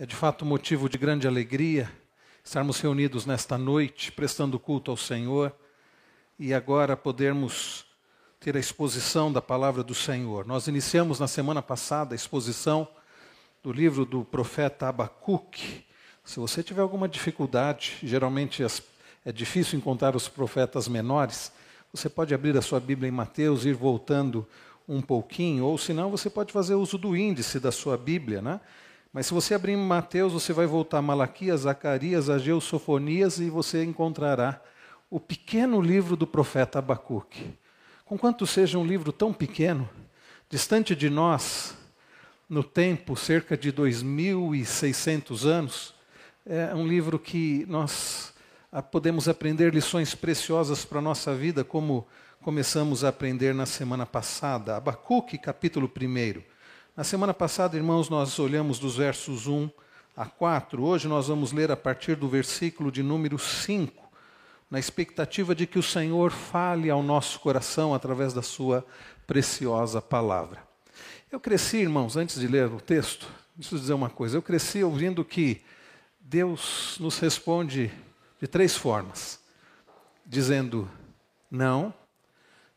É de fato motivo de grande alegria estarmos reunidos nesta noite, prestando culto ao Senhor e agora podermos ter a exposição da palavra do Senhor. Nós iniciamos na semana passada a exposição do livro do profeta Abacuque. Se você tiver alguma dificuldade, geralmente é difícil encontrar os profetas menores, você pode abrir a sua Bíblia em Mateus e ir voltando um pouquinho, ou senão você pode fazer uso do índice da sua Bíblia, né? Mas se você abrir Mateus, você vai voltar a Malaquias, Zacarias, Ageu, Sofonias e você encontrará o pequeno livro do profeta Abacuque. Conquanto seja um livro tão pequeno, distante de nós, no tempo, cerca de 2.600 anos, é um livro que nós ah, podemos aprender lições preciosas para a nossa vida, como começamos a aprender na semana passada. Abacuque, capítulo 1. Na semana passada, irmãos, nós olhamos dos versos 1 a 4. Hoje nós vamos ler a partir do versículo de número 5, na expectativa de que o Senhor fale ao nosso coração através da sua preciosa palavra. Eu cresci, irmãos, antes de ler o texto, preciso dizer uma coisa. Eu cresci ouvindo que Deus nos responde de três formas: dizendo não,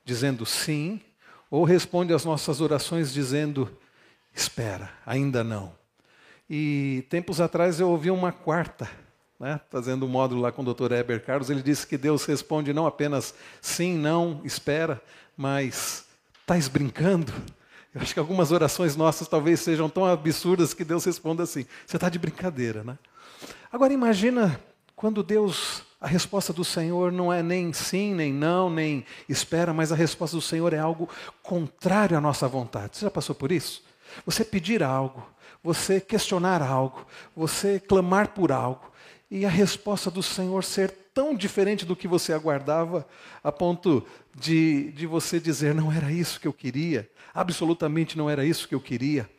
dizendo sim, ou responde às nossas orações dizendo espera, ainda não. E tempos atrás eu ouvi uma quarta, né, fazendo um módulo lá com o Dr. Heber Carlos, ele disse que Deus responde não apenas sim, não, espera, mas estás brincando? Eu acho que algumas orações nossas talvez sejam tão absurdas que Deus responda assim: você está de brincadeira, né? Agora imagina quando Deus, a resposta do Senhor não é nem sim, nem não, nem espera, mas a resposta do Senhor é algo contrário à nossa vontade. Você já passou por isso? Você pedir algo, você questionar algo, você clamar por algo, e a resposta do Senhor ser tão diferente do que você aguardava, a ponto de, de você dizer: não era isso que eu queria, absolutamente não era isso que eu queria.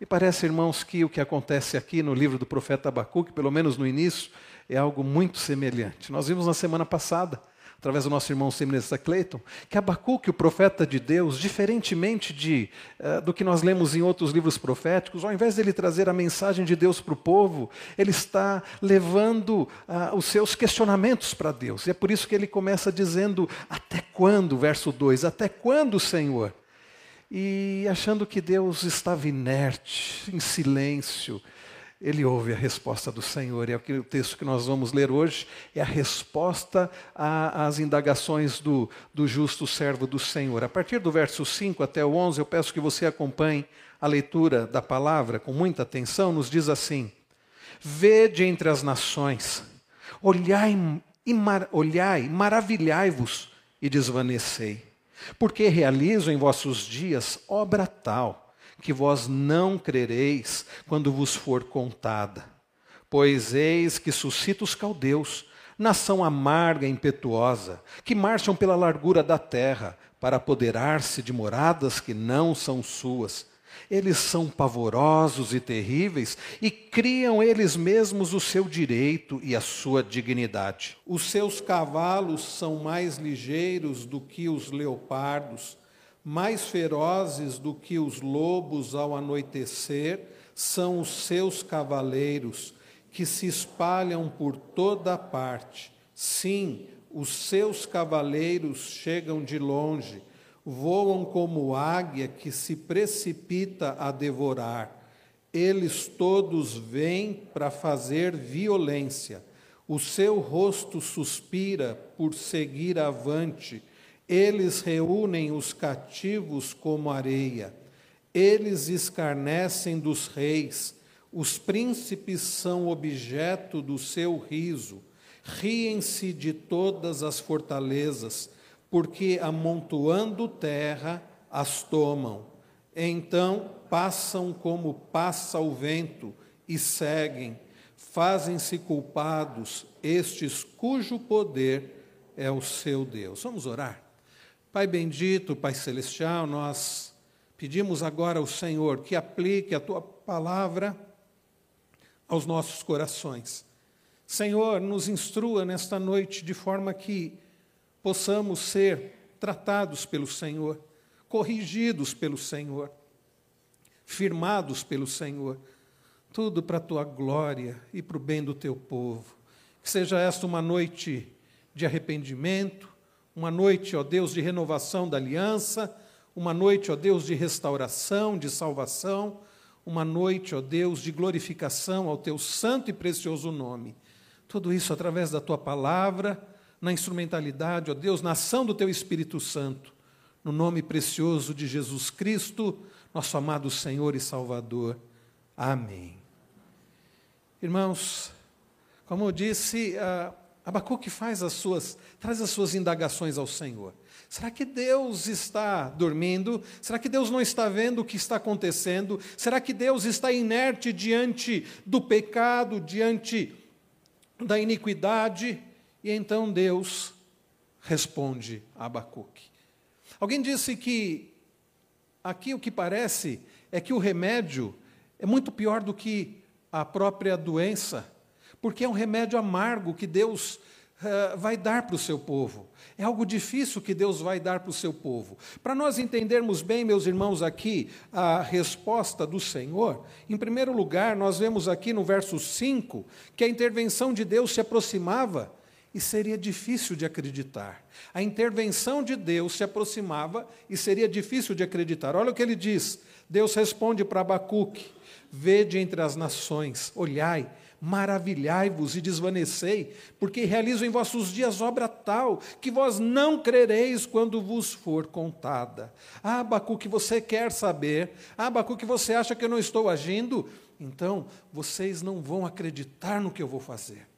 Me parece, irmãos, que o que acontece aqui no livro do profeta Abacuque, pelo menos no início, é algo muito semelhante. Nós vimos na semana passada através do nosso irmão seminarista Clayton, que Abacuque, o profeta de Deus, diferentemente de, uh, do que nós lemos em outros livros proféticos, ao invés de ele trazer a mensagem de Deus para o povo, ele está levando uh, os seus questionamentos para Deus. E é por isso que ele começa dizendo: Até quando? Verso 2: Até quando, Senhor? E achando que Deus estava inerte, em silêncio, ele ouve a resposta do Senhor. E é o texto que nós vamos ler hoje é a resposta às indagações do, do justo servo do Senhor. A partir do verso 5 até o 11, eu peço que você acompanhe a leitura da palavra com muita atenção. Nos diz assim: Vede entre as nações, olhai, mar, olhai maravilhai-vos e desvanecei, porque realizo em vossos dias obra tal que vós não crereis quando vos for contada. Pois eis que suscita os caldeus, nação amarga e impetuosa, que marcham pela largura da terra para apoderar-se de moradas que não são suas. Eles são pavorosos e terríveis e criam eles mesmos o seu direito e a sua dignidade. Os seus cavalos são mais ligeiros do que os leopardos mais ferozes do que os lobos ao anoitecer são os seus cavaleiros, que se espalham por toda parte. Sim, os seus cavaleiros chegam de longe, voam como águia que se precipita a devorar. Eles todos vêm para fazer violência. O seu rosto suspira por seguir avante eles reúnem os cativos como areia, eles escarnecem dos reis, os príncipes são objeto do seu riso, riem-se de todas as fortalezas, porque amontoando terra as tomam. Então passam como passa o vento e seguem, fazem-se culpados estes cujo poder é o seu Deus. Vamos orar? Pai bendito, Pai celestial, nós pedimos agora ao Senhor que aplique a tua palavra aos nossos corações. Senhor, nos instrua nesta noite de forma que possamos ser tratados pelo Senhor, corrigidos pelo Senhor, firmados pelo Senhor. tudo para a tua glória e para o bem do teu povo. Que seja esta uma noite de arrependimento, uma noite, ó Deus, de renovação da aliança, uma noite, ó Deus, de restauração, de salvação, uma noite, ó Deus, de glorificação ao teu santo e precioso nome. Tudo isso através da tua palavra, na instrumentalidade, ó Deus, na ação do teu Espírito Santo, no nome precioso de Jesus Cristo, nosso amado Senhor e Salvador. Amém. Irmãos, como eu disse, Abacuque faz as suas, traz as suas indagações ao Senhor. Será que Deus está dormindo? Será que Deus não está vendo o que está acontecendo? Será que Deus está inerte diante do pecado, diante da iniquidade? E então Deus responde a Abacuque. Alguém disse que aqui o que parece é que o remédio é muito pior do que a própria doença, porque é um remédio amargo que Deus uh, vai dar para o seu povo. É algo difícil que Deus vai dar para o seu povo. Para nós entendermos bem, meus irmãos, aqui a resposta do Senhor, em primeiro lugar, nós vemos aqui no verso 5 que a intervenção de Deus se aproximava e seria difícil de acreditar. A intervenção de Deus se aproximava e seria difícil de acreditar. Olha o que ele diz. Deus responde para Abacuque: Vede entre as nações, olhai maravilhai-vos e desvanecei, porque realizo em vossos dias obra tal, que vós não crereis quando vos for contada. Abacu, que você quer saber, Abacu, que você acha que eu não estou agindo, então vocês não vão acreditar no que eu vou fazer.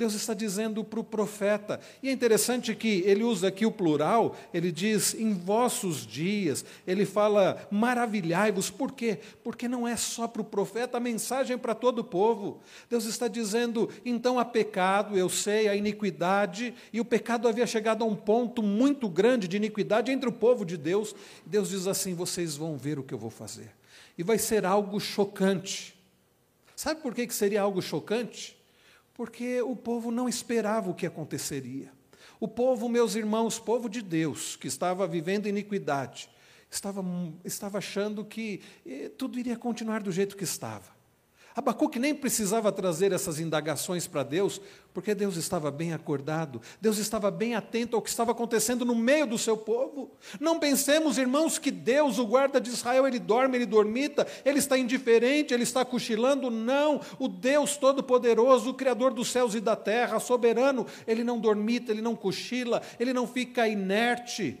Deus está dizendo para o profeta. E é interessante que ele usa aqui o plural, ele diz em vossos dias, ele fala maravilhai-vos. Por quê? Porque não é só para o profeta, a mensagem é para todo o povo. Deus está dizendo, então há pecado, eu sei, a iniquidade, e o pecado havia chegado a um ponto muito grande de iniquidade entre o povo de Deus. Deus diz assim: vocês vão ver o que eu vou fazer. E vai ser algo chocante. Sabe por que, que seria algo chocante? Porque o povo não esperava o que aconteceria. O povo, meus irmãos, povo de Deus, que estava vivendo iniquidade, estava, estava achando que eh, tudo iria continuar do jeito que estava. Abacuque nem precisava trazer essas indagações para Deus, porque Deus estava bem acordado, Deus estava bem atento ao que estava acontecendo no meio do seu povo. Não pensemos, irmãos, que Deus, o guarda de Israel, ele dorme, ele dormita, ele está indiferente, ele está cochilando. Não, o Deus Todo-Poderoso, o Criador dos céus e da terra, soberano, ele não dormita, ele não cochila, ele não fica inerte.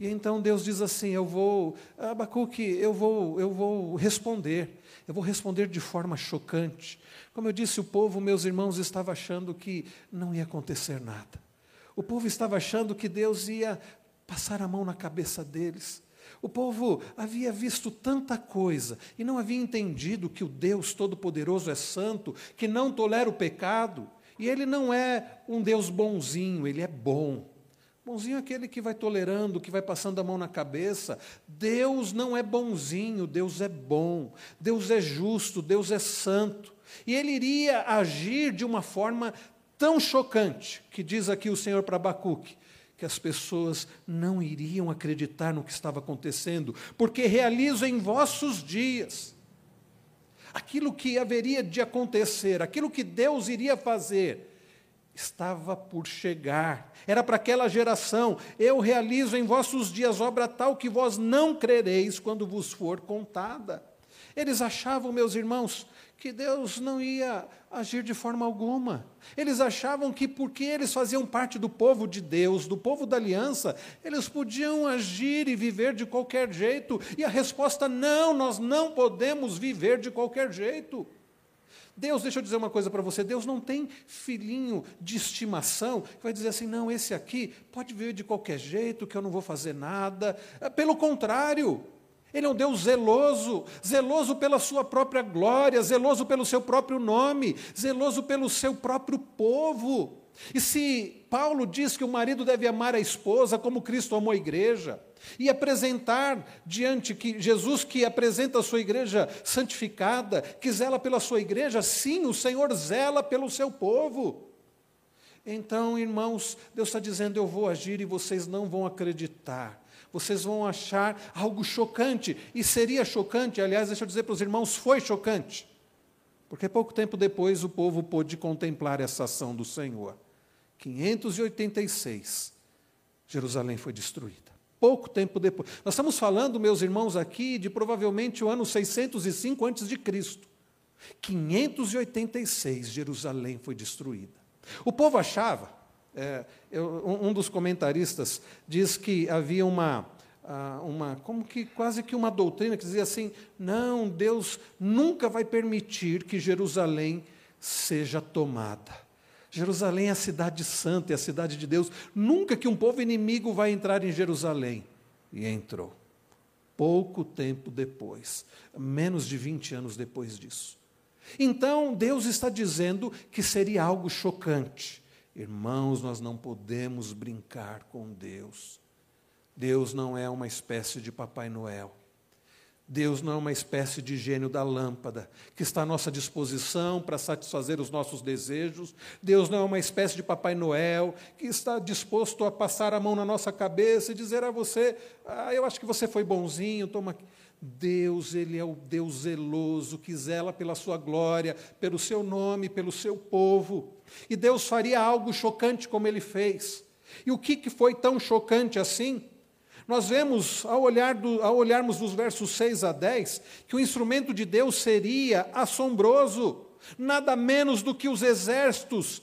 E então Deus diz assim: Eu vou, Abacuque, eu vou, eu vou responder. Eu vou responder de forma chocante. Como eu disse, o povo, meus irmãos, estava achando que não ia acontecer nada. O povo estava achando que Deus ia passar a mão na cabeça deles. O povo havia visto tanta coisa e não havia entendido que o Deus Todo-Poderoso é santo, que não tolera o pecado. E ele não é um Deus bonzinho, ele é bom. Bonzinho é aquele que vai tolerando, que vai passando a mão na cabeça. Deus não é bonzinho, Deus é bom. Deus é justo, Deus é santo. E ele iria agir de uma forma tão chocante, que diz aqui o Senhor para Abacuque, que as pessoas não iriam acreditar no que estava acontecendo, porque realizo em vossos dias aquilo que haveria de acontecer, aquilo que Deus iria fazer estava por chegar. Era para aquela geração: Eu realizo em vossos dias obra tal que vós não crereis quando vos for contada. Eles achavam, meus irmãos, que Deus não ia agir de forma alguma. Eles achavam que, porque eles faziam parte do povo de Deus, do povo da aliança, eles podiam agir e viver de qualquer jeito. E a resposta: não, nós não podemos viver de qualquer jeito. Deus, deixa eu dizer uma coisa para você: Deus não tem filhinho de estimação que vai dizer assim, não, esse aqui pode viver de qualquer jeito, que eu não vou fazer nada. É, pelo contrário, Ele é um Deus zeloso, zeloso pela sua própria glória, zeloso pelo seu próprio nome, zeloso pelo seu próprio povo. E se Paulo diz que o marido deve amar a esposa como Cristo amou a igreja, e apresentar diante que Jesus que apresenta a sua igreja santificada, que zela pela sua igreja, sim, o Senhor zela pelo seu povo. Então, irmãos, Deus está dizendo: eu vou agir e vocês não vão acreditar. Vocês vão achar algo chocante, e seria chocante, aliás, deixa eu dizer para os irmãos, foi chocante. Porque pouco tempo depois o povo pôde contemplar essa ação do Senhor. 586, Jerusalém foi destruída. Pouco tempo depois. Nós estamos falando, meus irmãos, aqui de provavelmente o ano 605 antes de Cristo. 586, Jerusalém foi destruída. O povo achava, é, eu, um dos comentaristas diz que havia uma, uma, como que quase que uma doutrina que dizia assim: não, Deus nunca vai permitir que Jerusalém seja tomada. Jerusalém é a cidade santa, é a cidade de Deus. Nunca que um povo inimigo vai entrar em Jerusalém. E entrou. Pouco tempo depois, menos de 20 anos depois disso. Então, Deus está dizendo que seria algo chocante. Irmãos, nós não podemos brincar com Deus. Deus não é uma espécie de Papai Noel. Deus não é uma espécie de gênio da lâmpada que está à nossa disposição para satisfazer os nossos desejos. Deus não é uma espécie de Papai Noel que está disposto a passar a mão na nossa cabeça e dizer a você: ah, eu acho que você foi bonzinho, toma aqui. Deus, Ele é o Deus zeloso que zela pela sua glória, pelo seu nome, pelo seu povo. E Deus faria algo chocante como Ele fez. E o que, que foi tão chocante assim? Nós vemos, ao, olhar do, ao olharmos dos versos 6 a 10, que o instrumento de Deus seria assombroso, nada menos do que os exércitos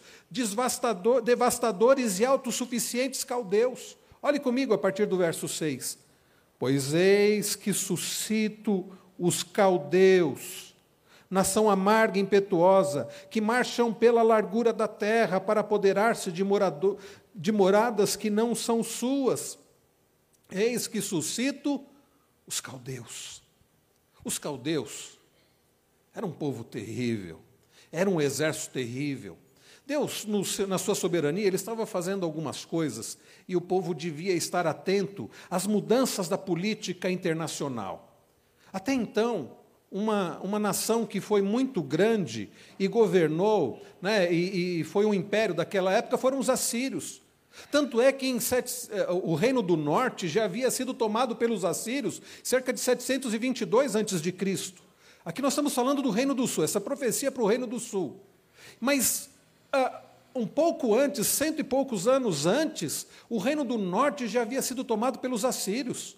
devastadores e autossuficientes caldeus. Olhe comigo a partir do verso 6. Pois eis que suscito os caldeus, nação amarga e impetuosa, que marcham pela largura da terra para apoderar-se de, de moradas que não são suas. Eis que suscito os caldeus. Os caldeus eram um povo terrível, era um exército terrível, Deus, no, na sua soberania, ele estava fazendo algumas coisas e o povo devia estar atento às mudanças da política internacional. Até então, uma, uma nação que foi muito grande e governou, né, e, e foi um império daquela época, foram os assírios. Tanto é que sete, eh, o reino do norte já havia sido tomado pelos assírios cerca de 722 a.C. Aqui nós estamos falando do reino do sul, essa profecia para o reino do sul. Mas ah, um pouco antes, cento e poucos anos antes, o reino do norte já havia sido tomado pelos assírios.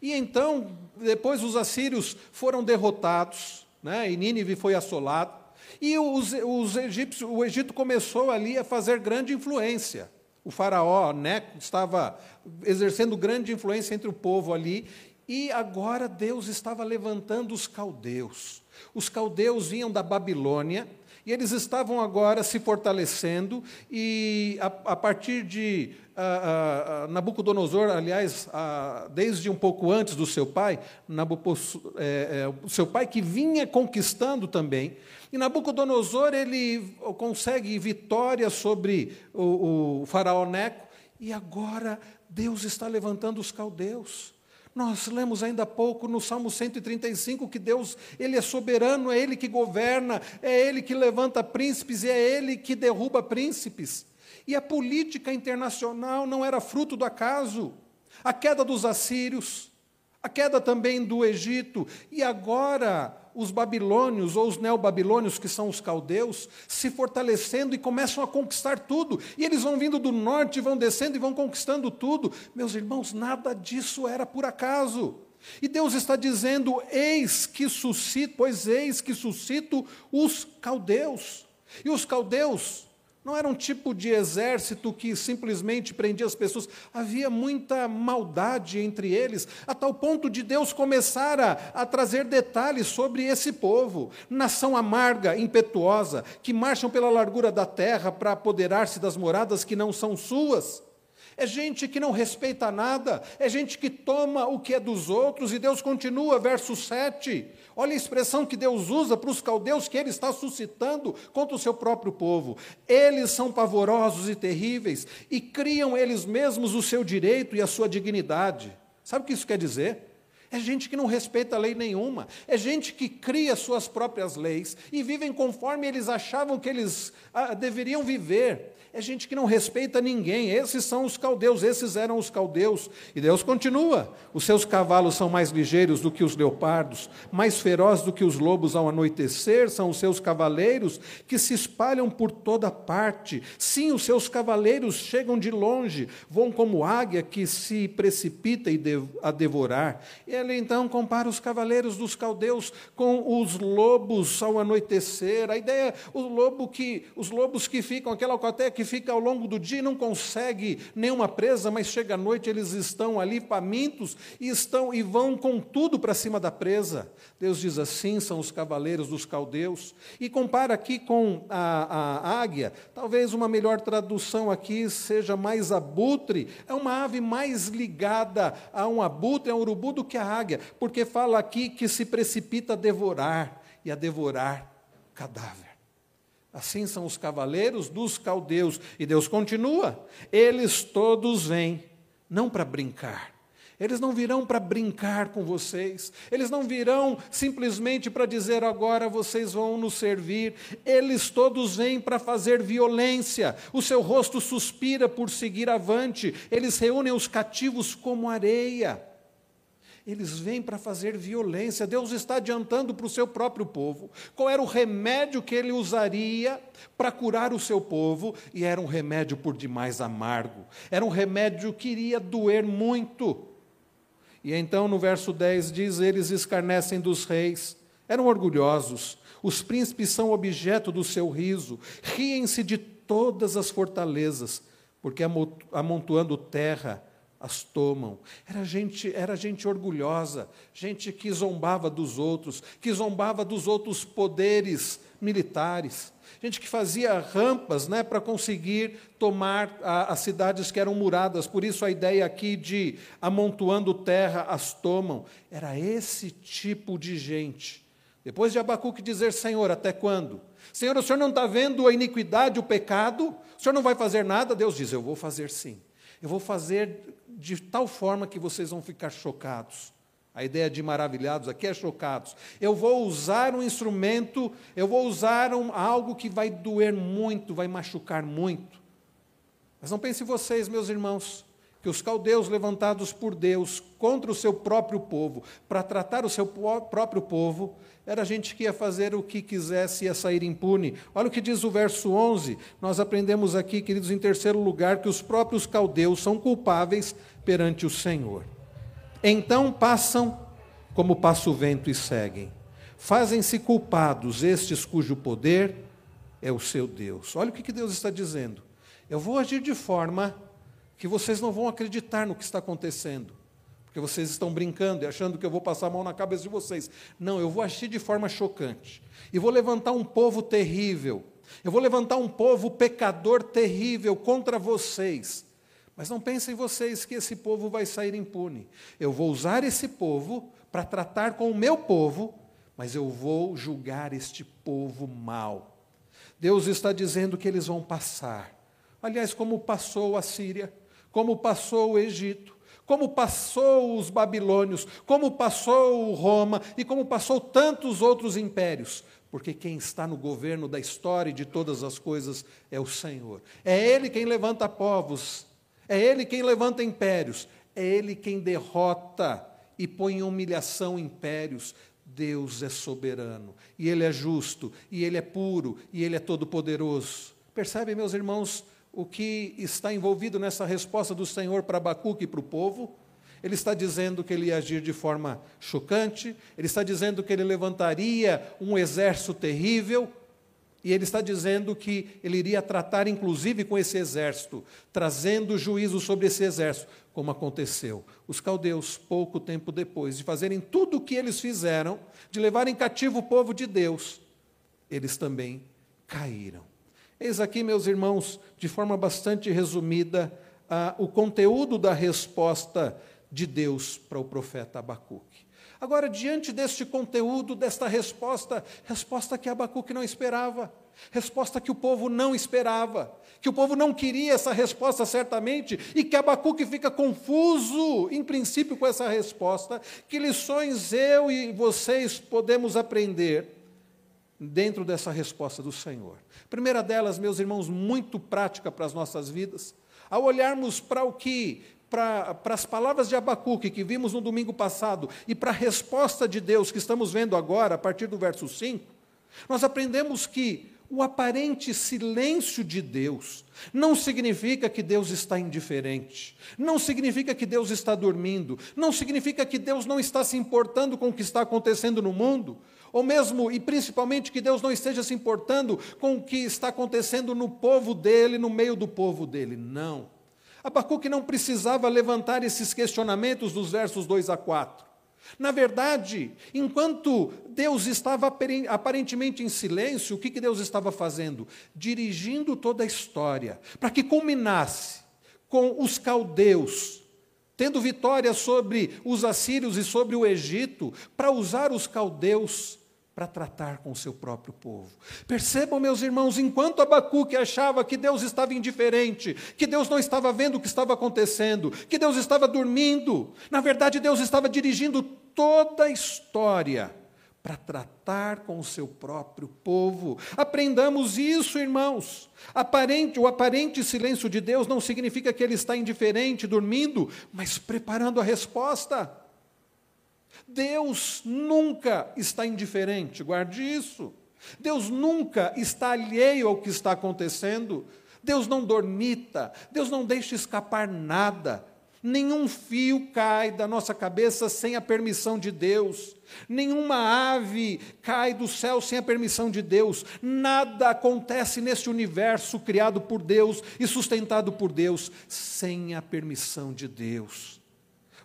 E então, depois os assírios foram derrotados, né, e Nínive foi assolado, e os, os egípcios, o Egito começou ali a fazer grande influência. O faraó Neco estava exercendo grande influência entre o povo ali, e agora Deus estava levantando os caldeus. Os caldeus vinham da Babilônia, e eles estavam agora se fortalecendo, e a, a partir de a, a, Nabucodonosor, aliás, desde um pouco antes do seu pai, é, é, seu pai que vinha conquistando também, e Nabucodonosor ele consegue vitória sobre o, o faraó Neco, e agora Deus está levantando os caldeus. Nós lemos ainda há pouco no Salmo 135 que Deus, Ele é soberano, é Ele que governa, é Ele que levanta príncipes e é Ele que derruba príncipes. E a política internacional não era fruto do acaso. A queda dos assírios, a queda também do Egito, e agora os babilônios ou os neobabilônios, que são os caldeus, se fortalecendo e começam a conquistar tudo. E eles vão vindo do norte, vão descendo e vão conquistando tudo. Meus irmãos, nada disso era por acaso. E Deus está dizendo: eis que suscito, pois eis que suscito os caldeus. E os caldeus não era um tipo de exército que simplesmente prendia as pessoas. Havia muita maldade entre eles, a tal ponto de Deus começar a, a, trazer detalhes sobre esse povo. Nação amarga, impetuosa, que marcham pela largura da terra para apoderar-se das moradas que não são suas. É gente que não respeita nada, é gente que toma o que é dos outros, e Deus continua, verso 7. Olha a expressão que Deus usa para os caldeus que ele está suscitando contra o seu próprio povo. Eles são pavorosos e terríveis, e criam eles mesmos o seu direito e a sua dignidade. Sabe o que isso quer dizer? É gente que não respeita lei nenhuma. É gente que cria suas próprias leis e vivem conforme eles achavam que eles ah, deveriam viver é gente que não respeita ninguém. Esses são os caldeus, esses eram os caldeus. E Deus continua: os seus cavalos são mais ligeiros do que os leopardos, mais ferozes do que os lobos ao anoitecer, são os seus cavaleiros que se espalham por toda parte. Sim, os seus cavaleiros chegam de longe, vão como águia que se precipita a devorar. Ele então compara os cavaleiros dos caldeus com os lobos ao anoitecer. A ideia o lobo que, os lobos que ficam, aquela alcateia que que fica ao longo do dia e não consegue nenhuma presa, mas chega à noite eles estão ali famintos e estão e vão com tudo para cima da presa. Deus diz assim: são os cavaleiros dos caldeus. E compara aqui com a, a águia. Talvez uma melhor tradução aqui seja mais abutre. É uma ave mais ligada a um abutre, a um urubu, do que a águia, porque fala aqui que se precipita a devorar e a devorar cadáver. Assim são os cavaleiros dos caldeus. E Deus continua: eles todos vêm, não para brincar. Eles não virão para brincar com vocês, eles não virão simplesmente para dizer agora vocês vão nos servir, eles todos vêm para fazer violência, o seu rosto suspira por seguir avante, eles reúnem os cativos como areia eles vêm para fazer violência. Deus está adiantando para o seu próprio povo qual era o remédio que ele usaria para curar o seu povo, e era um remédio por demais amargo, era um remédio que iria doer muito. E então no verso 10 diz: Eles escarnecem dos reis, eram orgulhosos, os príncipes são objeto do seu riso, riem-se de todas as fortalezas, porque amontoando terra, as tomam. Era gente, era gente orgulhosa, gente que zombava dos outros, que zombava dos outros poderes militares, gente que fazia rampas né, para conseguir tomar a, as cidades que eram muradas. Por isso a ideia aqui de amontoando terra as tomam. Era esse tipo de gente. Depois de Abacuque dizer, Senhor, até quando? Senhor, o Senhor não está vendo a iniquidade, o pecado? O Senhor não vai fazer nada? Deus diz, eu vou fazer sim. Eu vou fazer de tal forma que vocês vão ficar chocados. A ideia de maravilhados aqui é chocados. Eu vou usar um instrumento, eu vou usar um, algo que vai doer muito, vai machucar muito. Mas não pense vocês, meus irmãos, que os caldeus levantados por Deus contra o seu próprio povo, para tratar o seu próprio povo, era gente que ia fazer o que quisesse e ia sair impune. Olha o que diz o verso 11. Nós aprendemos aqui, queridos, em terceiro lugar, que os próprios caldeus são culpáveis perante o Senhor. Então passam como passa o vento e seguem. Fazem-se culpados estes cujo poder é o seu Deus. Olha o que Deus está dizendo. Eu vou agir de forma que vocês não vão acreditar no que está acontecendo, porque vocês estão brincando e achando que eu vou passar a mão na cabeça de vocês. Não, eu vou agir de forma chocante e vou levantar um povo terrível. Eu vou levantar um povo pecador terrível contra vocês. Mas não pensem vocês que esse povo vai sair impune. Eu vou usar esse povo para tratar com o meu povo, mas eu vou julgar este povo mal. Deus está dizendo que eles vão passar. Aliás, como passou a Síria, como passou o Egito, como passou os babilônios, como passou Roma e como passou tantos outros impérios, porque quem está no governo da história e de todas as coisas é o Senhor. É Ele quem levanta povos, é Ele quem levanta impérios, é Ele quem derrota e põe em humilhação impérios. Deus é soberano, e Ele é justo, e Ele é puro, e Ele é todo-poderoso. Percebem, meus irmãos, o que está envolvido nessa resposta do Senhor para Abacuque e para o povo. Ele está dizendo que ele ia agir de forma chocante, ele está dizendo que ele levantaria um exército terrível, e ele está dizendo que ele iria tratar, inclusive, com esse exército, trazendo juízo sobre esse exército, como aconteceu. Os caldeus, pouco tempo depois de fazerem tudo o que eles fizeram, de levarem cativo o povo de Deus, eles também caíram. Eis aqui, meus irmãos, de forma bastante resumida, o conteúdo da resposta de Deus para o profeta Abacuque. Agora, diante deste conteúdo, desta resposta, resposta que Abacuque não esperava, resposta que o povo não esperava, que o povo não queria essa resposta certamente, e que Abacuque fica confuso, em princípio, com essa resposta. Que lições eu e vocês podemos aprender dentro dessa resposta do Senhor? Primeira delas, meus irmãos, muito prática para as nossas vidas, ao olharmos para o que para, para as palavras de Abacuque que vimos no domingo passado e para a resposta de Deus que estamos vendo agora, a partir do verso 5, nós aprendemos que o aparente silêncio de Deus não significa que Deus está indiferente, não significa que Deus está dormindo, não significa que Deus não está se importando com o que está acontecendo no mundo, ou mesmo e principalmente que Deus não esteja se importando com o que está acontecendo no povo dele, no meio do povo dele. Não. Abacuque não precisava levantar esses questionamentos dos versos 2 a 4. Na verdade, enquanto Deus estava aparentemente em silêncio, o que Deus estava fazendo? Dirigindo toda a história, para que culminasse com os caldeus, tendo vitória sobre os assírios e sobre o Egito, para usar os caldeus para tratar com o seu próprio povo. Percebam, meus irmãos, enquanto Abacuque achava que Deus estava indiferente, que Deus não estava vendo o que estava acontecendo, que Deus estava dormindo, na verdade, Deus estava dirigindo toda a história para tratar com o seu próprio povo. Aprendamos isso, irmãos. Aparente, o aparente silêncio de Deus não significa que ele está indiferente, dormindo, mas preparando a resposta. Deus nunca está indiferente, guarde isso. Deus nunca está alheio ao que está acontecendo. Deus não dormita, Deus não deixa escapar nada. Nenhum fio cai da nossa cabeça sem a permissão de Deus. Nenhuma ave cai do céu sem a permissão de Deus. Nada acontece neste universo criado por Deus e sustentado por Deus sem a permissão de Deus.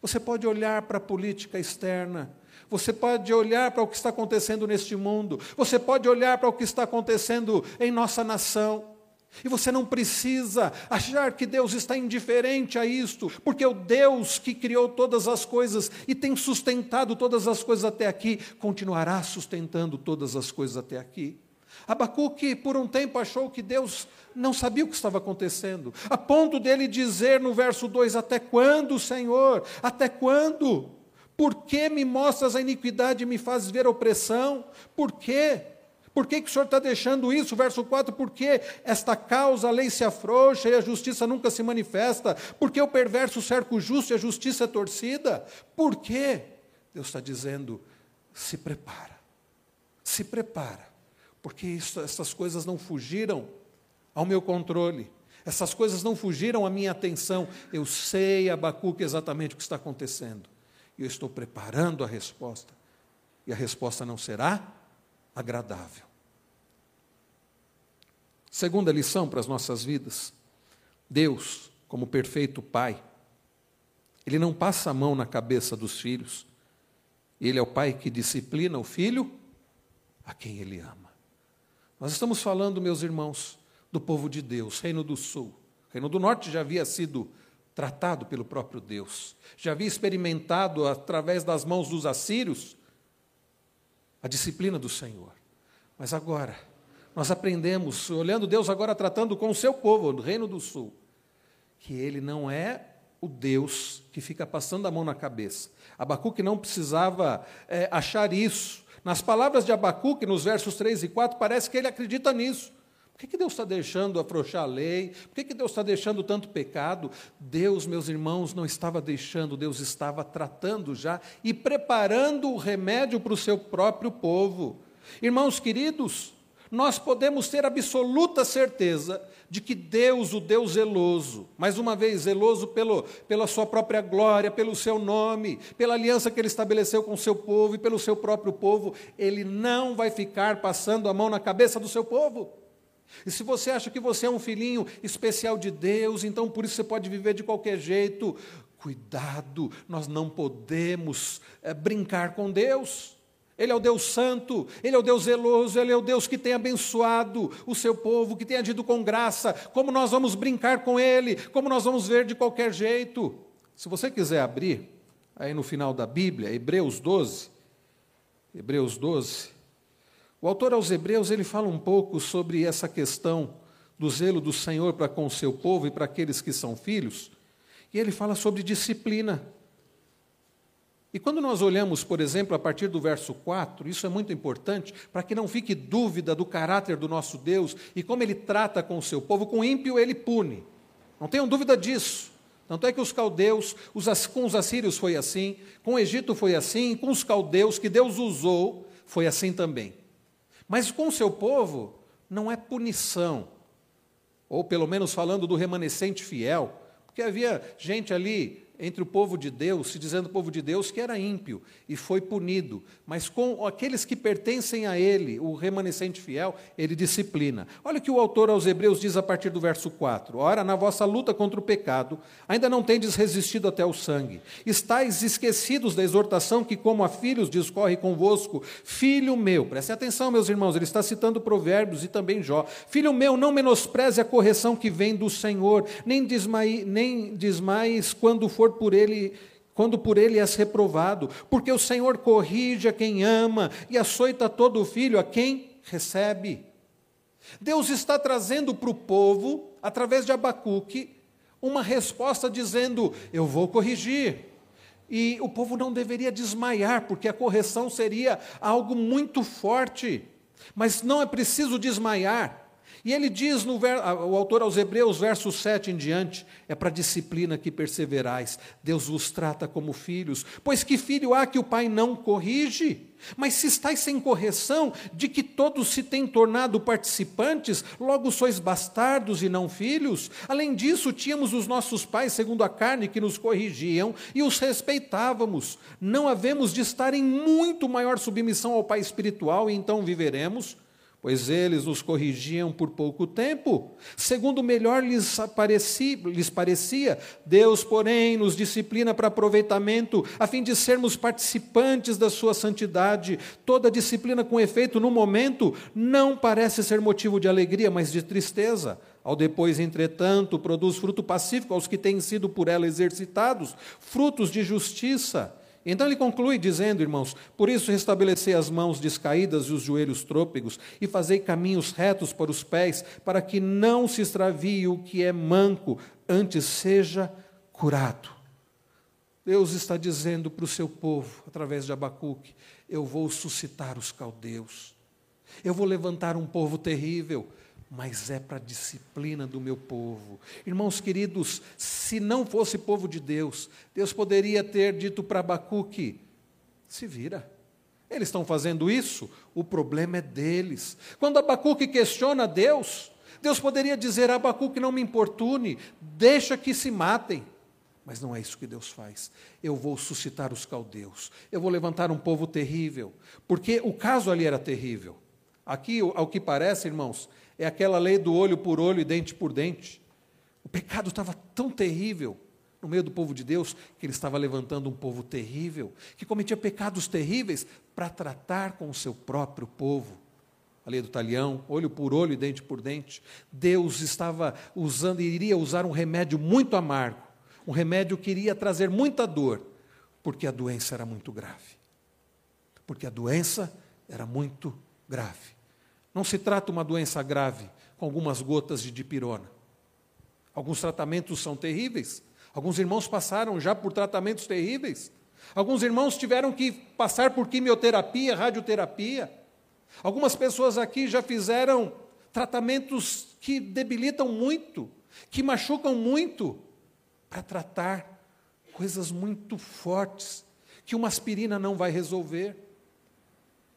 Você pode olhar para a política externa, você pode olhar para o que está acontecendo neste mundo, você pode olhar para o que está acontecendo em nossa nação. E você não precisa achar que Deus está indiferente a isto, porque o Deus que criou todas as coisas e tem sustentado todas as coisas até aqui, continuará sustentando todas as coisas até aqui. Abacuque, por um tempo, achou que Deus não sabia o que estava acontecendo, a ponto dele dizer no verso 2: Até quando, Senhor? Até quando? Por que me mostras a iniquidade e me fazes ver a opressão? Por quê? Por que, que o Senhor está deixando isso? Verso 4, porque esta causa a lei se afrouxa e a justiça nunca se manifesta? Porque o perverso cerca o justo e a justiça é torcida? Por quê? Deus está dizendo: se prepara, se prepara, porque isso, essas coisas não fugiram ao meu controle. Essas coisas não fugiram à minha atenção. Eu sei, Abacuque, exatamente o que está acontecendo. E eu estou preparando a resposta. E a resposta não será agradável. Segunda lição para as nossas vidas: Deus, como perfeito Pai, Ele não passa a mão na cabeça dos filhos. Ele é o Pai que disciplina o filho a quem Ele ama. Nós estamos falando, meus irmãos, do povo de Deus, Reino do Sul. Reino do Norte já havia sido tratado pelo próprio Deus, já havia experimentado, através das mãos dos assírios, a disciplina do Senhor. Mas agora, nós aprendemos, olhando Deus agora tratando com o seu povo, o Reino do Sul, que ele não é o Deus que fica passando a mão na cabeça. Abacuque não precisava é, achar isso. Nas palavras de Abacuque, nos versos 3 e 4, parece que ele acredita nisso. Por que, que Deus está deixando afrouxar a lei? Por que, que Deus está deixando tanto pecado? Deus, meus irmãos, não estava deixando, Deus estava tratando já e preparando o remédio para o seu próprio povo. Irmãos queridos, nós podemos ter absoluta certeza de que Deus, o Deus zeloso, mais uma vez, zeloso pelo, pela sua própria glória, pelo seu nome, pela aliança que ele estabeleceu com o seu povo e pelo seu próprio povo, ele não vai ficar passando a mão na cabeça do seu povo. E se você acha que você é um filhinho especial de Deus, então por isso você pode viver de qualquer jeito, cuidado, nós não podemos é, brincar com Deus. Ele é o Deus santo, Ele é o Deus zeloso, Ele é o Deus que tem abençoado o seu povo, que tem agido com graça. Como nós vamos brincar com Ele? Como nós vamos ver de qualquer jeito? Se você quiser abrir, aí no final da Bíblia, Hebreus 12, Hebreus 12, O autor aos Hebreus ele fala um pouco sobre essa questão do zelo do Senhor para com o seu povo e para aqueles que são filhos, e ele fala sobre disciplina. E quando nós olhamos, por exemplo, a partir do verso 4, isso é muito importante para que não fique dúvida do caráter do nosso Deus e como ele trata com o seu povo, com ímpio ele pune. Não tenham dúvida disso. Tanto é que os caldeus, os, com os assírios foi assim, com o Egito foi assim, com os caldeus que Deus usou, foi assim também. Mas com o seu povo, não é punição, ou pelo menos falando do remanescente fiel, porque havia gente ali entre o povo de Deus, se dizendo povo de Deus, que era ímpio e foi punido, mas com aqueles que pertencem a ele, o remanescente fiel, ele disciplina. Olha o que o autor aos Hebreus diz a partir do verso 4: Ora, na vossa luta contra o pecado, ainda não tendes resistido até o sangue. Estais esquecidos da exortação que, como a filhos, discorre convosco, filho meu, preste atenção, meus irmãos, ele está citando Provérbios e também Jó. Filho meu, não menospreze a correção que vem do Senhor, nem desmais, nem desmais quando for por ele quando por ele és reprovado, porque o Senhor corrige a quem ama e açoita todo filho a quem recebe. Deus está trazendo para o povo, através de Abacuque, uma resposta dizendo: Eu vou corrigir. E o povo não deveria desmaiar, porque a correção seria algo muito forte. Mas não é preciso desmaiar. E ele diz, no, o autor aos Hebreus, verso 7 em diante, é para a disciplina que perseverais. Deus vos trata como filhos, pois que filho há que o pai não corrige? Mas se estáis sem correção, de que todos se têm tornado participantes, logo sois bastardos e não filhos. Além disso, tínhamos os nossos pais, segundo a carne, que nos corrigiam e os respeitávamos. Não havemos de estar em muito maior submissão ao Pai espiritual e então viveremos? Pois eles nos corrigiam por pouco tempo, segundo melhor lhes parecia, lhes parecia. Deus, porém, nos disciplina para aproveitamento, a fim de sermos participantes da sua santidade. Toda disciplina com efeito no momento não parece ser motivo de alegria, mas de tristeza. Ao depois, entretanto, produz fruto pacífico aos que têm sido por ela exercitados, frutos de justiça. Então ele conclui dizendo, irmãos: Por isso restabelecei as mãos descaídas e os joelhos trôpegos, e fazei caminhos retos para os pés, para que não se extravie o que é manco, antes seja curado. Deus está dizendo para o seu povo, através de Abacuque: Eu vou suscitar os caldeus, eu vou levantar um povo terrível, mas é para a disciplina do meu povo. Irmãos queridos, se não fosse povo de Deus, Deus poderia ter dito para Abacuque: se vira. Eles estão fazendo isso, o problema é deles. Quando Abacuque questiona Deus, Deus poderia dizer a Abacuque: não me importune, deixa que se matem. Mas não é isso que Deus faz. Eu vou suscitar os caldeus, eu vou levantar um povo terrível, porque o caso ali era terrível. Aqui, ao que parece, irmãos, é aquela lei do olho por olho e dente por dente. O pecado estava tão terrível no meio do povo de Deus que ele estava levantando um povo terrível, que cometia pecados terríveis para tratar com o seu próprio povo. A lei do talhão, olho por olho e dente por dente. Deus estava usando e iria usar um remédio muito amargo, um remédio que iria trazer muita dor, porque a doença era muito grave. Porque a doença era muito grave. Não se trata uma doença grave com algumas gotas de dipirona. Alguns tratamentos são terríveis. Alguns irmãos passaram já por tratamentos terríveis. Alguns irmãos tiveram que passar por quimioterapia, radioterapia. Algumas pessoas aqui já fizeram tratamentos que debilitam muito, que machucam muito, para tratar coisas muito fortes que uma aspirina não vai resolver.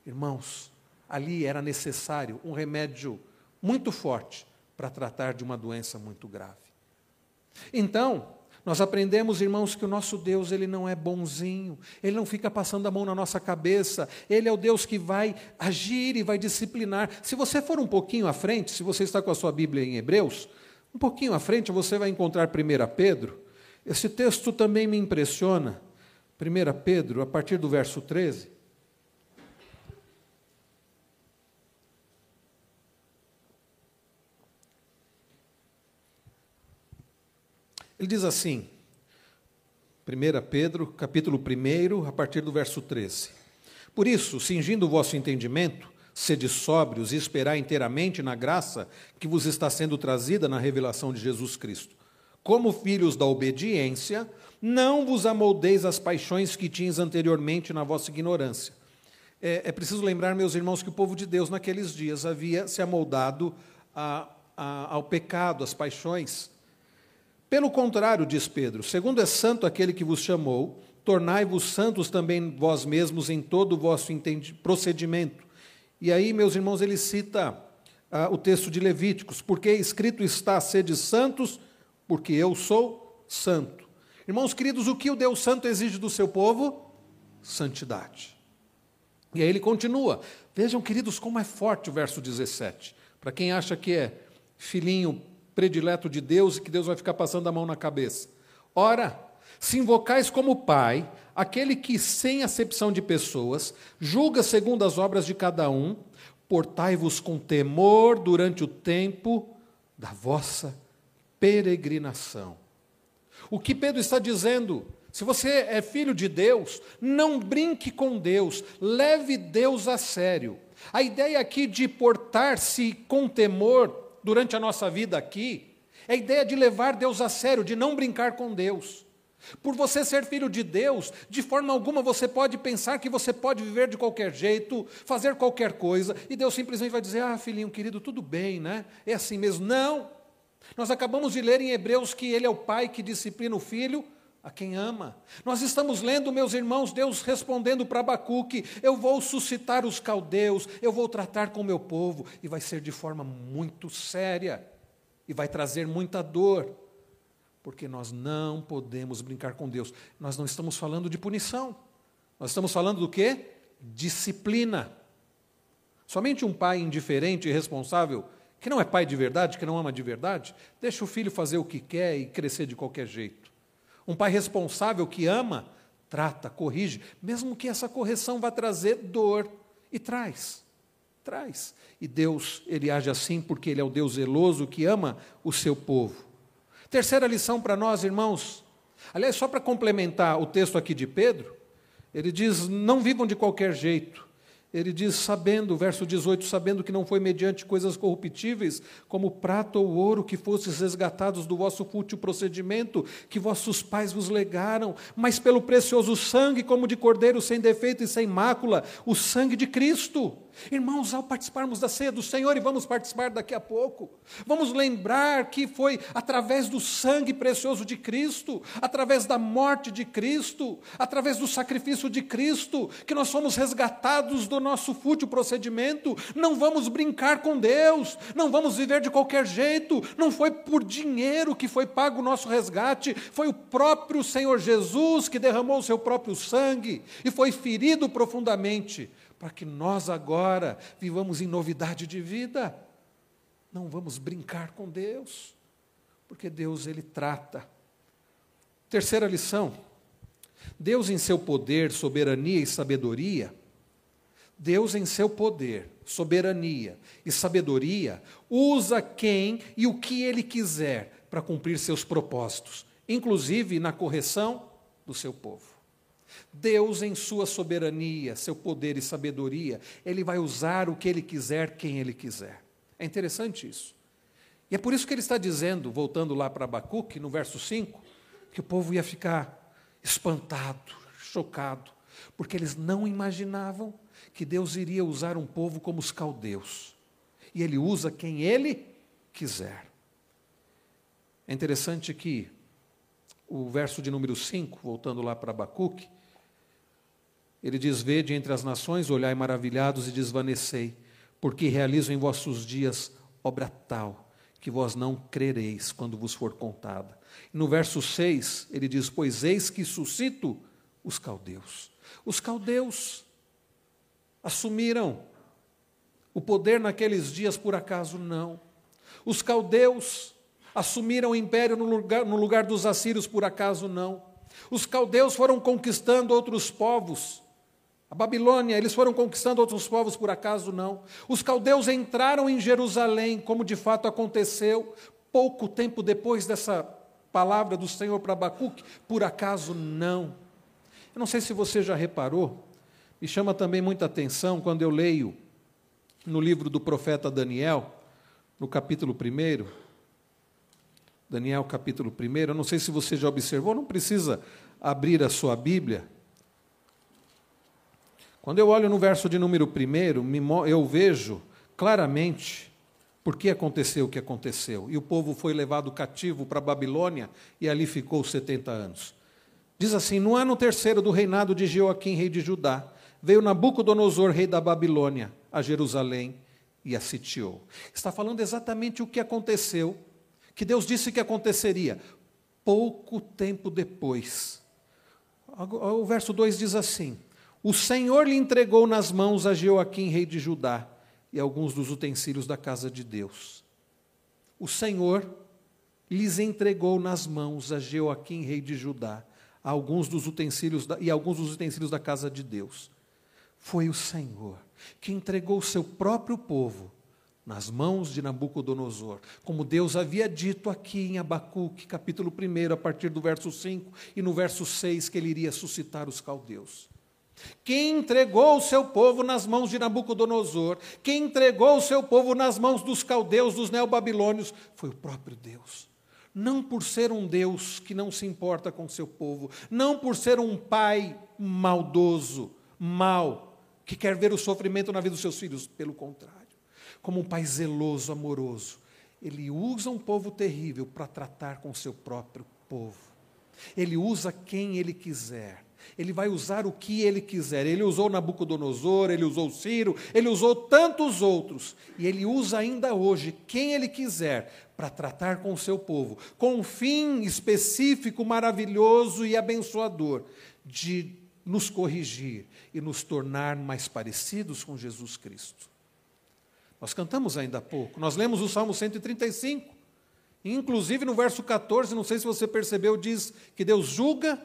Irmãos, ali era necessário um remédio muito forte para tratar de uma doença muito grave. Então, nós aprendemos, irmãos, que o nosso Deus, ele não é bonzinho, ele não fica passando a mão na nossa cabeça, ele é o Deus que vai agir e vai disciplinar. Se você for um pouquinho à frente, se você está com a sua Bíblia em Hebreus, um pouquinho à frente você vai encontrar 1 Pedro. Esse texto também me impressiona. 1 Pedro, a partir do verso 13. Ele diz assim, 1 Pedro, capítulo 1, a partir do verso 13. Por isso, cingindo o vosso entendimento, Sede sóbrios e esperar inteiramente na graça que vos está sendo trazida na revelação de Jesus Cristo. Como filhos da obediência, não vos amoldeis as paixões que tinhas anteriormente na vossa ignorância. É, é, preciso lembrar, meus irmãos, que o povo de Deus naqueles dias havia se amoldado a, a, ao pecado, às paixões. Pelo contrário, diz Pedro, segundo é santo aquele que vos chamou, tornai-vos santos também vós mesmos em todo o vosso procedimento. E aí, meus irmãos, ele cita ah, o texto de Levíticos, porque escrito está: sede santos, porque eu sou santo. Irmãos queridos, o que o Deus Santo exige do seu povo? Santidade. E aí ele continua. Vejam, queridos, como é forte o verso 17. Para quem acha que é filhinho predileto de Deus e que Deus vai ficar passando a mão na cabeça. Ora, se invocais como Pai, aquele que, sem acepção de pessoas, julga segundo as obras de cada um, portai-vos com temor durante o tempo da vossa peregrinação. O que Pedro está dizendo? Se você é filho de Deus, não brinque com Deus, leve Deus a sério. A ideia aqui de portar-se com temor durante a nossa vida aqui é a ideia de levar Deus a sério, de não brincar com Deus. Por você ser filho de Deus, de forma alguma você pode pensar que você pode viver de qualquer jeito, fazer qualquer coisa, e Deus simplesmente vai dizer: Ah, filhinho querido, tudo bem, né? É assim mesmo. Não! Nós acabamos de ler em Hebreus que Ele é o Pai que disciplina o filho a quem ama. Nós estamos lendo, meus irmãos, Deus respondendo para Abacuque: Eu vou suscitar os caldeus, eu vou tratar com o meu povo, e vai ser de forma muito séria, e vai trazer muita dor, porque nós não podemos brincar com Deus. Nós não estamos falando de punição, nós estamos falando do que? Disciplina. Somente um pai indiferente e irresponsável, que não é pai de verdade, que não ama de verdade, deixa o filho fazer o que quer e crescer de qualquer jeito. Um pai responsável que ama, trata, corrige, mesmo que essa correção vá trazer dor, e traz, traz. E Deus, ele age assim porque ele é o Deus zeloso que ama o seu povo. Terceira lição para nós, irmãos. Aliás, só para complementar o texto aqui de Pedro, ele diz: não vivam de qualquer jeito, ele diz, sabendo, verso 18, sabendo que não foi mediante coisas corruptíveis, como prata ou ouro, que fostes resgatados do vosso fútil procedimento, que vossos pais vos legaram, mas pelo precioso sangue, como de cordeiro sem defeito e sem mácula, o sangue de Cristo Irmãos, ao participarmos da ceia do Senhor, e vamos participar daqui a pouco, vamos lembrar que foi através do sangue precioso de Cristo, através da morte de Cristo, através do sacrifício de Cristo, que nós fomos resgatados do nosso fútil procedimento. Não vamos brincar com Deus, não vamos viver de qualquer jeito, não foi por dinheiro que foi pago o nosso resgate, foi o próprio Senhor Jesus que derramou o seu próprio sangue e foi ferido profundamente para que nós agora vivamos em novidade de vida. Não vamos brincar com Deus, porque Deus ele trata. Terceira lição: Deus em seu poder, soberania e sabedoria, Deus em seu poder, soberania e sabedoria, usa quem e o que ele quiser para cumprir seus propósitos, inclusive na correção do seu povo. Deus, em sua soberania, seu poder e sabedoria, ele vai usar o que ele quiser, quem ele quiser. É interessante isso. E é por isso que ele está dizendo, voltando lá para Abacuque, no verso 5, que o povo ia ficar espantado, chocado, porque eles não imaginavam que Deus iria usar um povo como os caldeus. E ele usa quem ele quiser. É interessante que o verso de número 5, voltando lá para Abacuque, ele diz: Vede entre as nações, olhai maravilhados e desvanecei, porque realizo em vossos dias obra tal, que vós não crereis quando vos for contada. E no verso 6, ele diz: Pois eis que suscito os caldeus. Os caldeus assumiram o poder naqueles dias, por acaso não. Os caldeus assumiram o império no lugar, no lugar dos assírios, por acaso não. Os caldeus foram conquistando outros povos, a Babilônia, eles foram conquistando outros povos, por acaso não. Os caldeus entraram em Jerusalém, como de fato aconteceu, pouco tempo depois dessa palavra do Senhor para Abacuque, por acaso não. Eu não sei se você já reparou, me chama também muita atenção quando eu leio no livro do profeta Daniel, no capítulo 1. Daniel, capítulo 1. Eu não sei se você já observou, não precisa abrir a sua Bíblia. Quando eu olho no verso de número 1, eu vejo claramente por que aconteceu o que aconteceu. E o povo foi levado cativo para Babilônia e ali ficou 70 anos. Diz assim: No ano terceiro do reinado de Joaquim, rei de Judá, veio Nabucodonosor, rei da Babilônia, a Jerusalém e a sitiou. Está falando exatamente o que aconteceu, que Deus disse que aconteceria. Pouco tempo depois. O verso 2 diz assim: O Senhor lhe entregou nas mãos a Joaquim, rei de Judá, e alguns dos utensílios da casa de Deus. O Senhor lhes entregou nas mãos a Joaquim, rei de Judá, alguns dos utensílios da, e alguns dos utensílios da casa de Deus. Foi o Senhor que entregou o seu próprio povo nas mãos de Nabucodonosor, como Deus havia dito aqui em Abacuque, capítulo 1, a partir do verso 5 e no verso 6, que ele iria suscitar os caldeus. Quem entregou o seu povo nas mãos de Nabucodonosor, quem entregou o seu povo nas mãos dos caldeus, dos neobabilônios, foi o próprio Deus. Não por ser um Deus que não se importa com seu povo, não por ser um pai maldoso, mau, que quer ver o sofrimento na vida dos seus filhos, pelo contrário, como um pai zeloso, amoroso, ele usa um povo terrível para tratar com seu próprio povo. Ele usa quem ele quiser ele vai usar o que ele quiser. Ele usou Nabucodonosor, ele usou Ciro, ele usou tantos outros. E ele usa ainda hoje quem ele quiser para tratar com o seu povo, com um fim específico, maravilhoso e abençoador de nos corrigir e nos tornar mais parecidos com Jesus Cristo. Nós cantamos ainda há pouco, nós lemos o Salmo 135, inclusive no verso 14, não sei se você percebeu, diz que Deus julga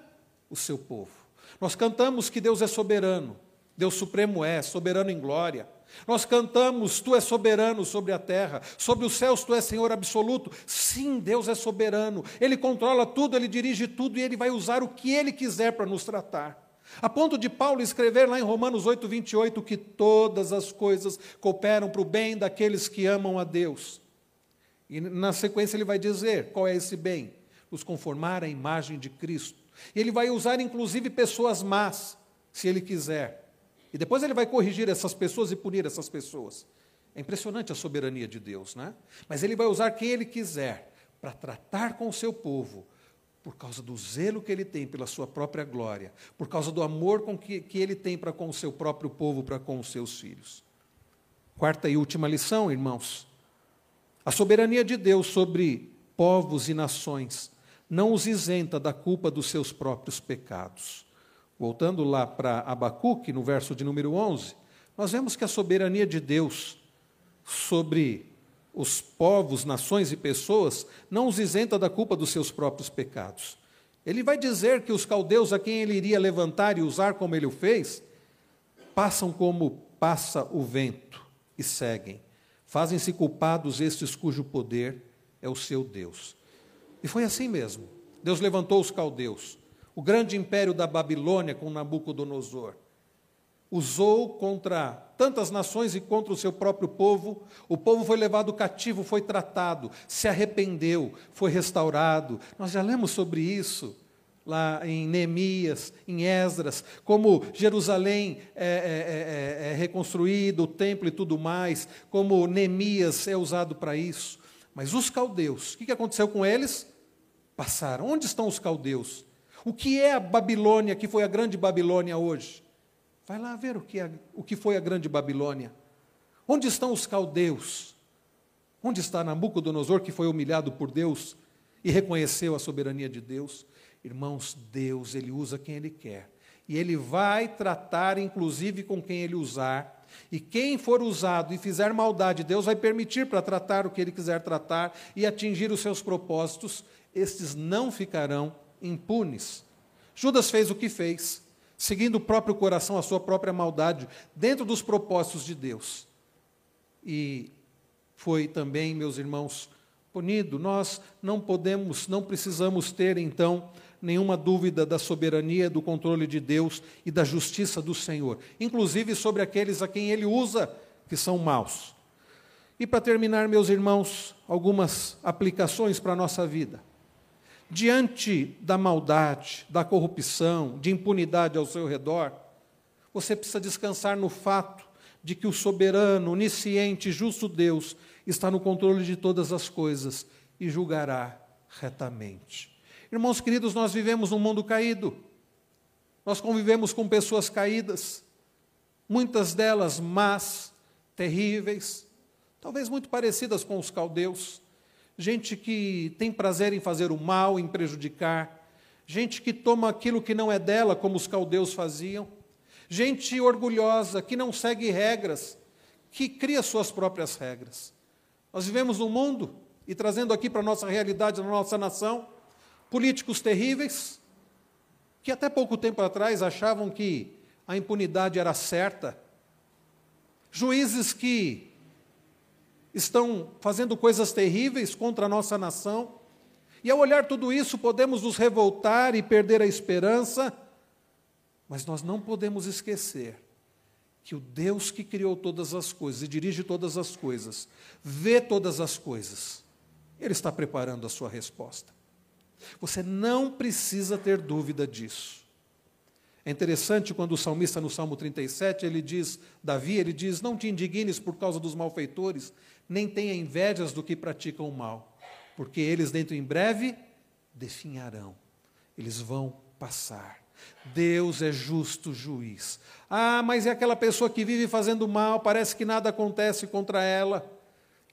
o seu povo. Nós cantamos que Deus é soberano, Deus supremo é, soberano em glória. Nós cantamos, Tu és soberano sobre a terra, sobre os céus Tu és Senhor absoluto. Sim, Deus é soberano, Ele controla tudo, Ele dirige tudo e Ele vai usar o que Ele quiser para nos tratar. A ponto de Paulo escrever lá em Romanos 8, 28 que todas as coisas cooperam para o bem daqueles que amam a Deus. E na sequência ele vai dizer qual é esse bem: nos conformar à imagem de Cristo. Ele vai usar inclusive pessoas más, se ele quiser. E depois ele vai corrigir essas pessoas e punir essas pessoas. É impressionante a soberania de Deus, né? Mas ele vai usar quem ele quiser para tratar com o seu povo, por causa do zelo que ele tem pela sua própria glória, por causa do amor com que, que ele tem para com o seu próprio povo, para com os seus filhos. Quarta e última lição, irmãos. A soberania de Deus sobre povos e nações não os isenta da culpa dos seus próprios pecados. Voltando lá para Abacuque, no verso de número 11, nós vemos que a soberania de Deus sobre os povos, nações e pessoas não os isenta da culpa dos seus próprios pecados. Ele vai dizer que os caldeus a quem ele iria levantar e usar como ele o fez, passam como passa o vento e seguem. Fazem-se culpados estes cujo poder é o seu Deus. E foi assim mesmo. Deus levantou os caldeus, o grande império da Babilônia com Nabucodonosor. Usou contra tantas nações e contra o seu próprio povo. O povo foi levado cativo, foi tratado, se arrependeu, foi restaurado. Nós já lemos sobre isso lá em Neemias, em Esdras, como Jerusalém é, é, é, é, reconstruído, o templo e tudo mais, como Neemias é usado para isso. Mas os caldeus, o que aconteceu com eles? Passaram? Onde estão os caldeus? O que é a Babilônia, que foi a grande Babilônia hoje? Vai lá ver o que, é, o que foi a grande Babilônia. Onde estão os caldeus? Onde está Nabucodonosor, que foi humilhado por Deus e reconheceu a soberania de Deus? Irmãos, Deus, Ele usa quem Ele quer. E Ele vai tratar, inclusive, com quem Ele usar. E quem for usado e fizer maldade, Deus vai permitir para tratar o que Ele quiser tratar e atingir os seus propósitos estes não ficarão impunes. Judas fez o que fez, seguindo o próprio coração, a sua própria maldade, dentro dos propósitos de Deus. E foi também, meus irmãos, punido. Nós não podemos, não precisamos ter, então, nenhuma dúvida da soberania, do controle de Deus e da justiça do Senhor, inclusive sobre aqueles a quem Ele usa que são maus. E para terminar, meus irmãos, algumas aplicações para a nossa vida. Diante da maldade, da corrupção, de impunidade ao seu redor, você precisa descansar no fato de que o soberano, onisciente, justo Deus está no controle de todas as coisas e julgará retamente. Irmãos queridos, nós vivemos num mundo caído. Nós convivemos com pessoas caídas, muitas delas más, terríveis, talvez muito parecidas com os caldeus. Gente que tem prazer em fazer o mal, em prejudicar, gente que toma aquilo que não é dela, como os caldeus faziam, gente orgulhosa, que não segue regras, que cria suas próprias regras. Nós vivemos num mundo, e trazendo aqui para a nossa realidade, na nossa nação, políticos terríveis, que até pouco tempo atrás achavam que a impunidade era certa, juízes que estão fazendo coisas terríveis contra a nossa nação, e ao olhar tudo isso podemos nos revoltar e perder a esperança, mas nós não podemos esquecer que o Deus que criou todas as coisas e dirige todas as coisas, vê todas as coisas, Ele está preparando a sua resposta. Você não precisa ter dúvida disso. É interessante quando o salmista no Salmo 37, ele diz, Davi, ele diz: Não te indignes por causa dos malfeitores, nem tenha invejas do que praticam o mal, porque eles dentro em breve definharão, eles vão passar. Deus é justo juiz. Ah, mas é aquela pessoa que vive fazendo mal, parece que nada acontece contra ela,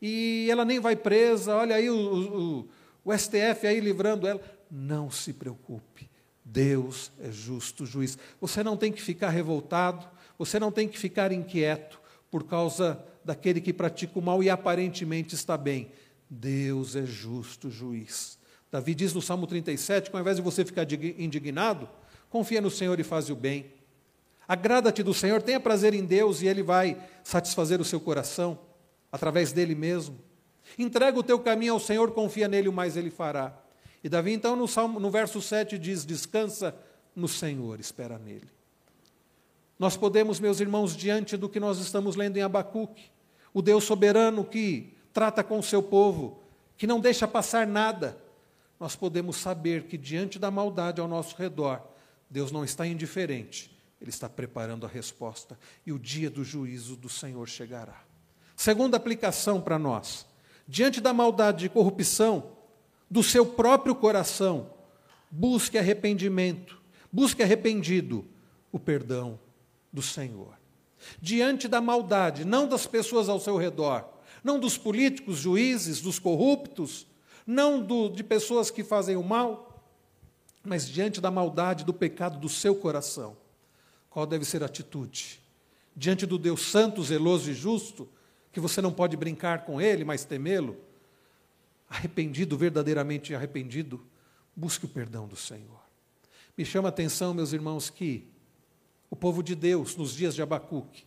e ela nem vai presa, olha aí o, o, o STF aí livrando ela. Não se preocupe, Deus é justo juiz. Você não tem que ficar revoltado, você não tem que ficar inquieto por causa daquele que pratica o mal e aparentemente está bem. Deus é justo juiz. Davi diz no Salmo 37 que ao invés de você ficar indignado, Confia no Senhor e faz o bem. Agrada-te do Senhor, tenha prazer em Deus e Ele vai satisfazer o seu coração através dele mesmo. Entrega o teu caminho ao Senhor, confia nele, o mais ele fará. E Davi, então, no, Salmo, no verso 7 diz: Descansa no Senhor, espera nele. Nós podemos, meus irmãos, diante do que nós estamos lendo em Abacuque, o Deus soberano que trata com o seu povo, que não deixa passar nada, nós podemos saber que diante da maldade ao nosso redor, Deus não está indiferente, Ele está preparando a resposta e o dia do juízo do Senhor chegará. Segunda aplicação para nós: diante da maldade e corrupção do seu próprio coração, busque arrependimento, busque arrependido o perdão do Senhor. Diante da maldade, não das pessoas ao seu redor, não dos políticos, juízes, dos corruptos, não do, de pessoas que fazem o mal, mas diante da maldade, do pecado do seu coração, qual deve ser a atitude? Diante do Deus santo, zeloso e justo, que você não pode brincar com ele, mas temê-lo, arrependido, verdadeiramente arrependido, busque o perdão do Senhor. Me chama a atenção, meus irmãos, que o povo de Deus, nos dias de Abacuque,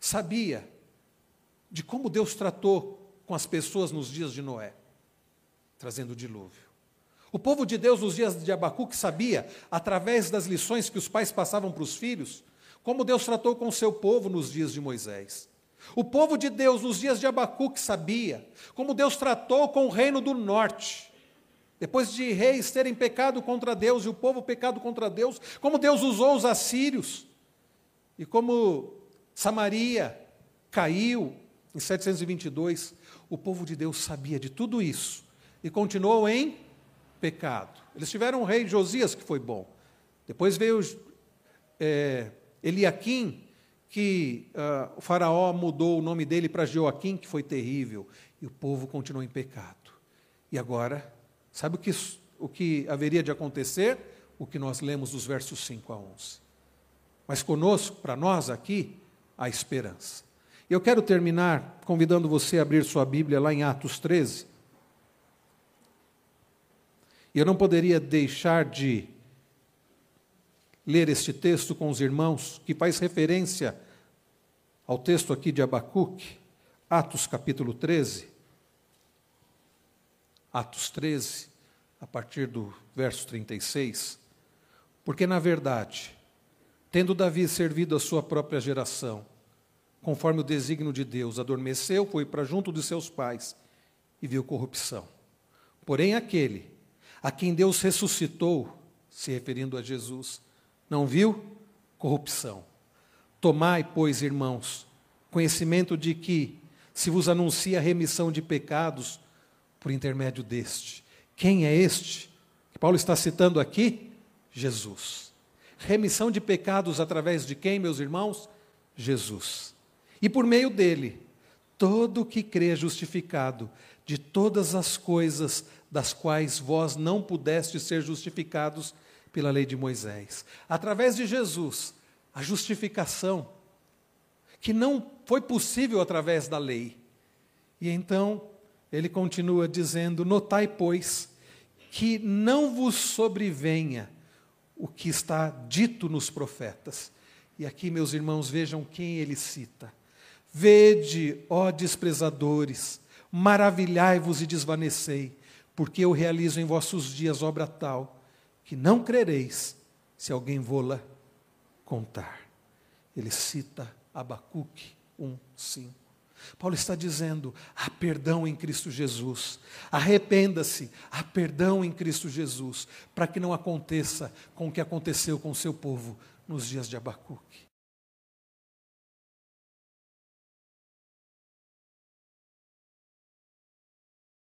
sabia de como Deus tratou com as pessoas nos dias de Noé, trazendo o dilúvio. O povo de Deus nos dias de Abacuque sabia, através das lições que os pais passavam para os filhos, como Deus tratou com o seu povo nos dias de Moisés. O povo de Deus nos dias de Abacuque sabia como Deus tratou com o reino do norte. Depois de reis terem pecado contra Deus e o povo pecado contra Deus, como Deus usou os assírios e como Samaria caiu em 722, o povo de Deus sabia de tudo isso e continuou em pecado. Eles tiveram um rei Josias que foi bom. Depois veio é, Eliakim, que uh, o faraó mudou o nome dele para Joaquim, que foi terrível. E o povo continuou em pecado. E agora, sabe o que, o que haveria de acontecer? O que nós lemos dos versos 5 a 11. Mas conosco, para nós aqui, a esperança. Eu quero terminar convidando você a abrir sua Bíblia lá em Atos 13. E eu não poderia deixar de ler este texto com os irmãos, que faz referência ao texto aqui de Abacuque, Atos capítulo 13. Atos 13, a partir do verso 36. Porque, na verdade, tendo Davi servido a sua própria geração, conforme o desígnio de Deus, adormeceu, foi para junto de seus pais e viu corrupção. Porém, aquele a quem Deus ressuscitou, se referindo a Jesus, não viu corrupção. Tomai, pois, irmãos, conhecimento de que se vos anuncia a remissão de pecados por intermédio deste. Quem é este? Que Paulo está citando aqui? Jesus. Remissão de pecados através de quem, meus irmãos? Jesus. E por meio dele, todo que crê é justificado de todas as coisas das quais vós não pudestes ser justificados pela lei de Moisés. Através de Jesus, a justificação, que não foi possível através da lei. E então, ele continua dizendo: Notai, pois, que não vos sobrevenha o que está dito nos profetas. E aqui, meus irmãos, vejam quem ele cita. Vede, ó desprezadores, maravilhai-vos e desvanecei, porque eu realizo em vossos dias obra tal, que não crereis, se alguém vô-la contar. Ele cita Abacuque 1, 5. Paulo está dizendo: há perdão em Cristo Jesus. Arrependa-se, há perdão em Cristo Jesus, para que não aconteça com o que aconteceu com o seu povo nos dias de Abacuque.